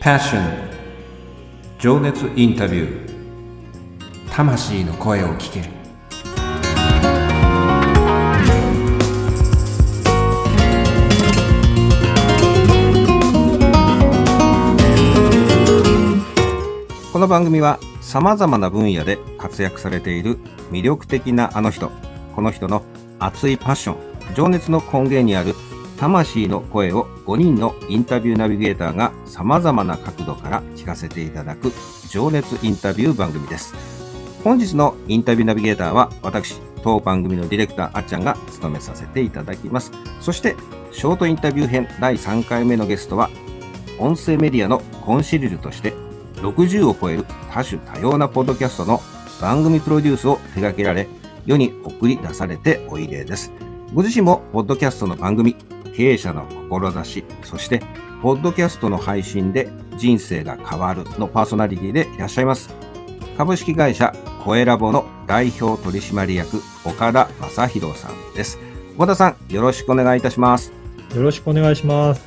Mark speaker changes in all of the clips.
Speaker 1: Passion. 情熱インタビュー。魂の声を聞ける。この番組はさまざまな分野で活躍されている魅力的なあの人この人の熱いパッション情熱の根源にある魂の声を5人のインタビューナビゲーターが様々な角度から聞かせていただく情熱インタビュー番組です。本日のインタビューナビゲーターは私、当番組のディレクターあっちゃんが務めさせていただきます。そして、ショートインタビュー編第3回目のゲストは、音声メディアのコンシリルとして60を超える多種多様なポッドキャストの番組プロデュースを手掛けられ、世に送り出されておいでです。ご自身もポッドキャストの番組、経営者の志、そして、ポッドキャストの配信で人生が変わるのパーソナリティでいらっしゃいます。株式会社声ラボの代表取締役岡田正宏さんです。岡田さん、よろしくお願いいたします。
Speaker 2: よろしくお願いします。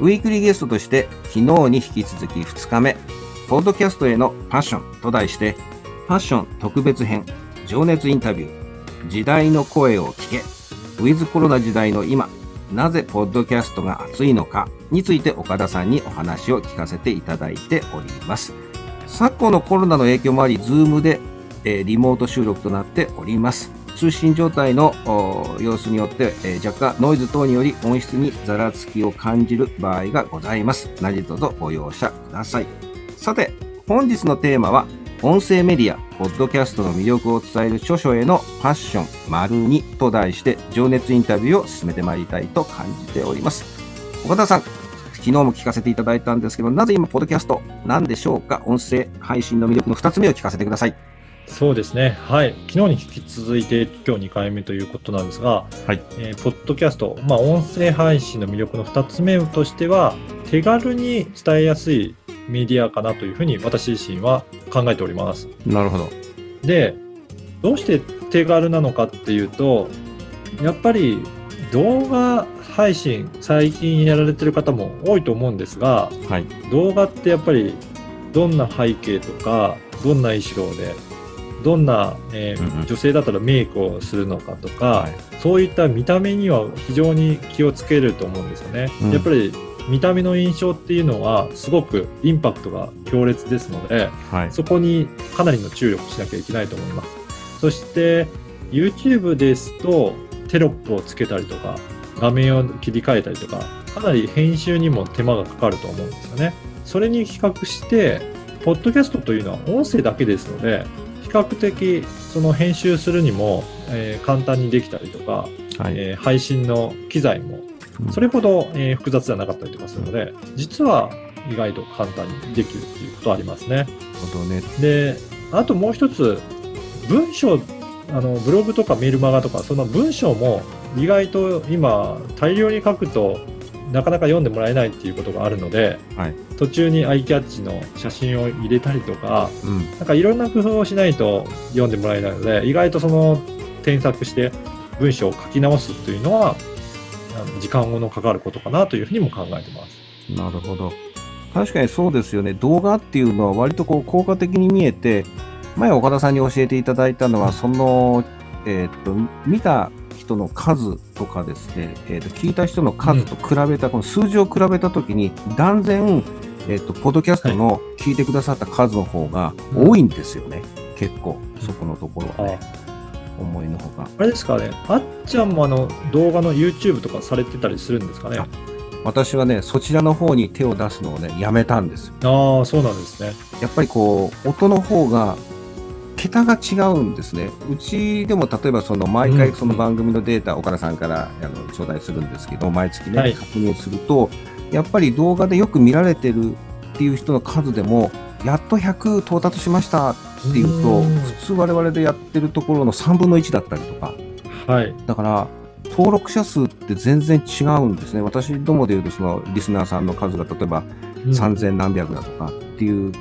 Speaker 1: ウィークリーゲストとして昨日に引き続き2日目、ポッドキャストへのパッションと題して、パッション特別編、情熱インタビュー、時代の声を聞け、ウィズコロナ時代の今、なぜポッドキャストが熱いのかについて岡田さんにお話を聞かせていただいております。昨今のコロナの影響もあり、ズームで、えー、リモート収録となっております。通信状態の様子によって、えー、若干ノイズ等により音質にざらつきを感じる場合がございます。何卒ご容赦ください。さて、本日のテーマは、音声メディア、ポッドキャストの魅力を伝える著書へのパッション丸2と題して情熱インタビューを進めてまいりたいと感じております。岡田さん、昨日も聞かせていただいたんですけど、なぜ今、ポッドキャストなんでしょうか？音声配信の魅力の2つ目を聞かせてください。
Speaker 2: そうですね。はい。昨日に引き続いて今日2回目ということなんですが、はい。えー、ポッドキャスト、まあ、音声配信の魅力の2つ目としては、手軽に伝えやすいメディアかなというふうに私自身は考えております。
Speaker 1: なるほど。
Speaker 2: で、どうして手軽なのかっていうと、やっぱり動画配信、最近やられてる方も多いと思うんですが、はい、動画ってやっぱりどんな背景とか、どんな衣装で、どんな、えーうんうん、女性だったらメイクをするのかとか、はい、そういった見た目には非常に気をつけると思うんですよね。うん、やっぱり見た目の印象っていうのはすごくインパクトが強烈ですので、はい、そこにかなりの注力しなきゃいけないと思います。そして YouTube ですとテロップをつけたりとか画面を切り替えたりとかかなり編集にも手間がかかると思うんですよね。それに比較してポッドキャストというのは音声だけですので比較的その編集するにも、えー、簡単にできたりとか、はい、えー、配信の機材もそれほど、えー、複雑ではなかったりとかするので、実は意外と簡単にできるっていうことはありますね。なるほどね。で、あともう一つ、文章、あの、ブログとかメールマガとか、その文章も意外と今、大量に書くと、なかなか読んでもらえないっていうことがあるので、はい、途中にアイキャッチの写真を入れたりとか、うん、なんかいろんな工夫をしないと読んでもらえないので、意外とその添削して文章を書き直すというのは時間のかかることかなというふうにも考えてます。
Speaker 1: なるほど。確かにそうですよね。動画っていうのは割とこう効果的に見えて、前岡田さんに教えていただいたのは、その、えっ、ー、と、見た人の数とかですね、えっ、ー、と、聞いた人の数と比べた、うん、この数字を比べたときに、断然、えっ、ー、と、ポッドキャストの聞いてくださった数の方が多いんですよね。結構、そこのところはね。思いのほか。
Speaker 2: あれですかね、あっちゃんもあの動画の YouTube とかされてたりするんですかね
Speaker 1: 私はね、そちらの方に手を出すのをね、やめたんです
Speaker 2: よ。ああ、そうなんですね。
Speaker 1: やっぱりこう、音の方が、桁が違うんですね。うちでも例えばその毎回その番組のデータ、岡田さんからあの頂戴するんですけど、毎月ね、確認すると、やっぱり動画でよく見られてるっていう人の数でも、やっと100到達しましたっていうと、普通我々でやってるところの3分の1だったりとか、はい、だから登録者数って全然違うんですね。私どもでいうとそのリスナーさんの数が例えば3000何百だとかっていう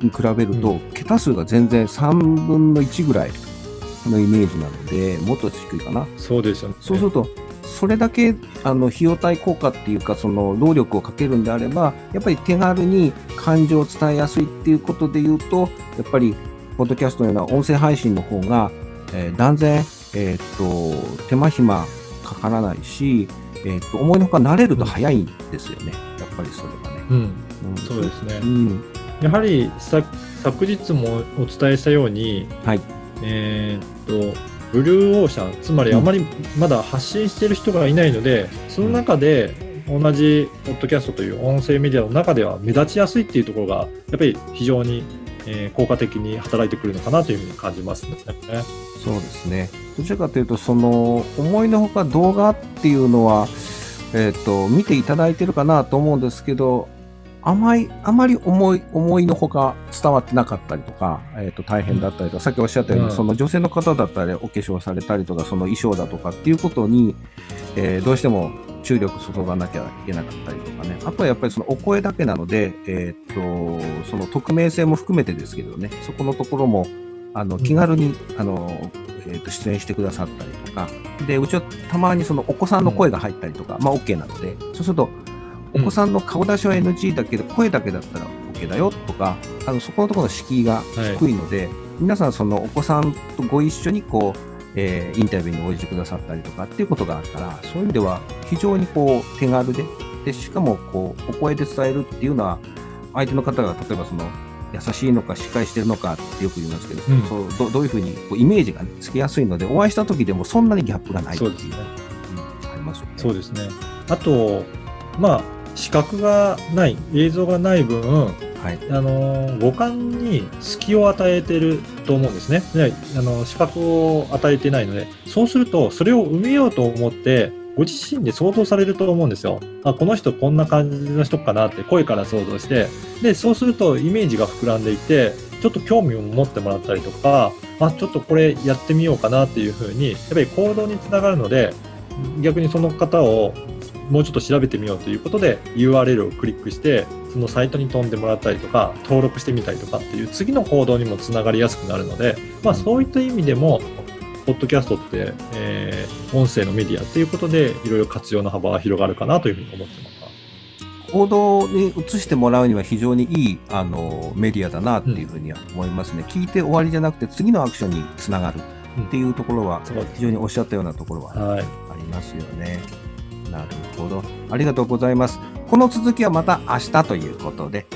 Speaker 1: に比べると、うん、桁数が全然3分の1ぐらいのイメージなので、もっと低いかな。
Speaker 2: そうですよね。
Speaker 1: そうすると、それだけあの費用対効果っていうかその労力をかけるんであればやっぱり手軽に感情を伝えやすいっていうことで言うとやっぱりポッドキャストのような音声配信の方が、えー、断然、えー、っと手間暇かからないし、えー、っと思いのほか慣れると早いんですよね、やっぱりそれはね。
Speaker 2: うん、うん、そうですね、うん、やはりさ昨日もお伝えしたように、はい、えー、っとブルーオーシャンつまりあまりまだ発信している人がいないので、その中で同じポッドキャストという音声メディアの中では目立ちやすいっていうところがやっぱり非常に、え効果的に働いてくるのかなというふうに感じますね。
Speaker 1: そうですね。どちらかというとその思いのほか動画っていうのは、えーと見ていただいてるかなと思うんですけどあまり、あまり思い、思いのほか伝わってなかったりとか、えっ、ー、と、大変だったりとか、さっきおっしゃったように、うん、その女性の方だったり、お化粧されたりとか、その衣装だとかっていうことに、えー、どうしても注力注がなきゃいけなかったりとかね。あとはやっぱりそのお声だけなので、えっ、ー、と、その匿名性も含めてですけどね、そこのところも、あの、気軽に、うん、あの、えー、と出演してくださったりとか、で、うちはたまにそのお子さんの声が入ったりとか、うん、まあ OK なので、そうすると、お子さんの顔出しは NG だけど、声だけだったら OK だよとか、あのそこのところの敷居が低いので、はい、皆さん、そのお子さんとご一緒にこう、えー、インタビューに応じてくださったりとかっていうことがあったら、そういう意味では非常にこう手軽で、でしかもこうお声で伝えるっていうのは、相手の方が例えばその優しいのかしっかりしてるのかってよく言いますけど、うん、そうどどういうふうにこうイメージが、ね、つきやすいので、お会いした時でもそんなにギャップがないっていう、そうですね、
Speaker 2: うん、ありますよね。そうですね。あと、まあ視覚がない映像がない分、はい、あの五感に隙を与えてると思うんですね。であの視覚を与えてないので。そうするとそれを埋めようと思ってご自身で想像されると思うんですよ。あ、この人こんな感じの人かなって声から想像して、で、そうするとイメージが膨らんでいて、ちょっと興味を持ってもらったりとか、あ、ちょっとこれやってみようかなっていうふうに、やっぱり行動につながるので、逆にその方をもうちょっと調べてみようということで URL をクリックしてそのサイトに飛んでもらったりとか登録してみたりとかっていう次の行動にもつながりやすくなるので、まあ、そういった意味でもポッドキャストって、えー、音声のメディアっていうことでいろいろ活用の幅が広がるかなというふうに思ってます。
Speaker 1: 行動に移してもらうには非常にいいあのメディアだなっていうふうには思いますね、うん、聞いて終わりじゃなくて次のアクションにつながるっていうところは、非常におっしゃったようなところはありますよね。はいなるほど。ありがとうございます。この続きはまた明日ということで。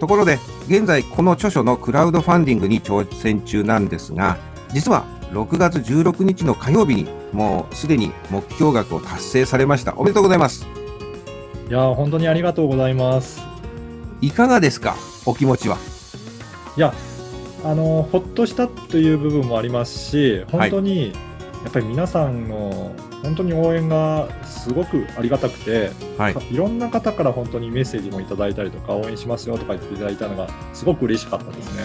Speaker 1: ところで、現在この著書のクラウドファンディングに挑戦中なんですが、実は6月16日の火曜日にもうすでに目標額を達成されました。おめでとうございます。
Speaker 2: いや本当にありがとうございます。
Speaker 1: いかがですか、お気持ちは。
Speaker 2: いや、あの、ほっとしたという部分もありますし、本当に、やっぱり皆さんの本当に応援がすごくありがたくて、はい、いろんな方から本当にメッセージもいただいたりとか応援しますよとか言っていただいたのがすごく嬉しかったですね。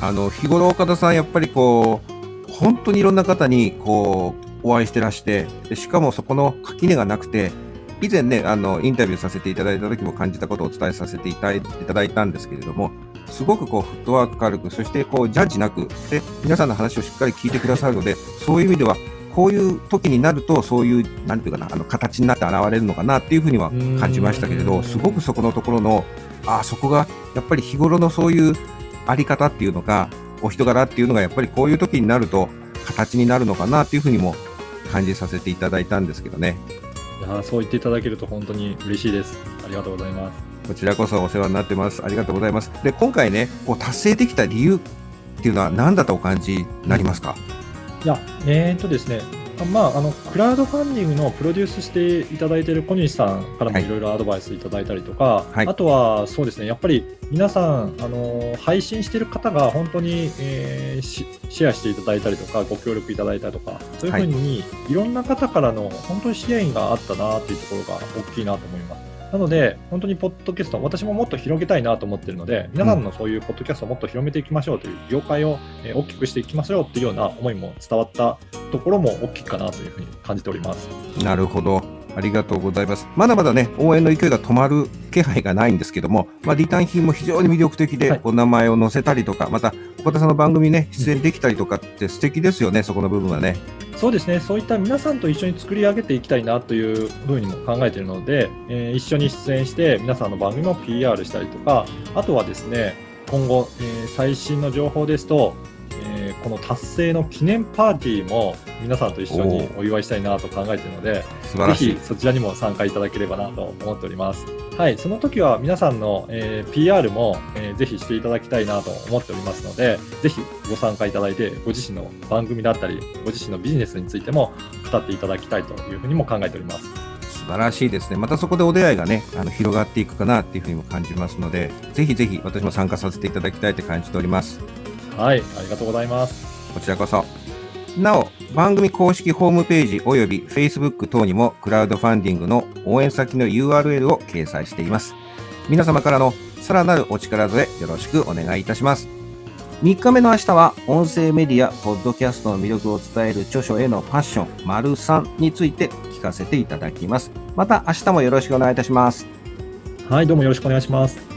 Speaker 1: あの日頃岡田さんやっぱりこう本当にいろんな方にこうお会いしてらしてでしかもそこの垣根がなくて以前ねあのインタビューさせていただいた時も感じたことをお伝えさせていただいたんですけれどもすごくこうフットワーク軽くそしてこうジャッジなくで皆さんの話をしっかり聞いてくださるのでそういう意味ではこういう時になると、そういう、なんていうかな、あの形になって現れるのかなっていうふうには感じましたけれど、すごくそこのところの、ああ、そこがやっぱり日頃のそういうあり方っていうのか、お人柄っていうのがやっぱりこういう時になると、形になるのかなっていうふうにも感じさせていただいたんですけどね。
Speaker 2: いやそう言っていただけると本当に嬉しいです。ありがとうございます。
Speaker 1: こちらこそお世話になってます。ありがとうございます。で、今回ね、こう達成できた理由っていうのは何だとお感じになりますか、
Speaker 2: いや、えー、っとですね、まあ、あのクラウドファンディングのプロデュースしていただいている小西さんからもい。ろいろアドバイスいただいたりとか、はい、あとはそうですねやっぱり皆さんあの配信している方が本当に、えー、シェアしていただいたりとかご協力いただいたりとかそういうふうに、はい、いろんな方からの本当に支援があったなというところが大きいなと思います。なので、本当にポッドキャスト、私ももっと広げたいなと思ってるので、皆さんのそういうポッドキャストをもっと広めていきましょうという、業界を大きくしていきましょうというような思いも伝わったところも大きいかなというふうに感じております。
Speaker 1: なるほど。ありがとうございます。まだまだね、応援の勢いが止まる気配がないんですけども、まあ、リターン品も非常に魅力的で、お名前を載せたりとか、また、岡田さんの番組ね、出演できたりとかって素敵ですよね、そこの部分はね。
Speaker 2: そうですね、そういった皆さんと一緒に作り上げていきたいなというふうにも考えているので、えー、一緒に出演して、皆さんの番組も PR したりとか、あとはですね、今後、えー、最新の情報ですと、えー、この達成の記念パーティーも皆さんと一緒にお祝いしたいなと考えているので、ぜひそちらにも参加いただければなと思っております。はい、その時は皆さんの、えー、PR も、えー、ぜひしていただきたいなと思っておりますので、ぜひご参加いただいて、ご自身の番組だったり、ご自身のビジネスについても語っていただきたいというふうにも考えております。
Speaker 1: 素晴らしいですね。またそこでお出会いがね、あの広がっていくかなっていうふうにも感じますので、ぜひぜひ私も参加させていただきたいと感じております。
Speaker 2: はい、ありがとうございます。
Speaker 1: こちらこそ。なお、番組公式ホームページ及び Facebook 等にもクラウドファンディングの応援先の URL を掲載しています。皆様からのさらなるお力添えよろしくお願いいたします。3日目の明日は音声メディア、ポッドキャストの魅力を伝える著書へのパッション、丸3について聞かせていただきます。また明日もよろしくお願いいたします。
Speaker 2: はい、どうもよろしくお願いします。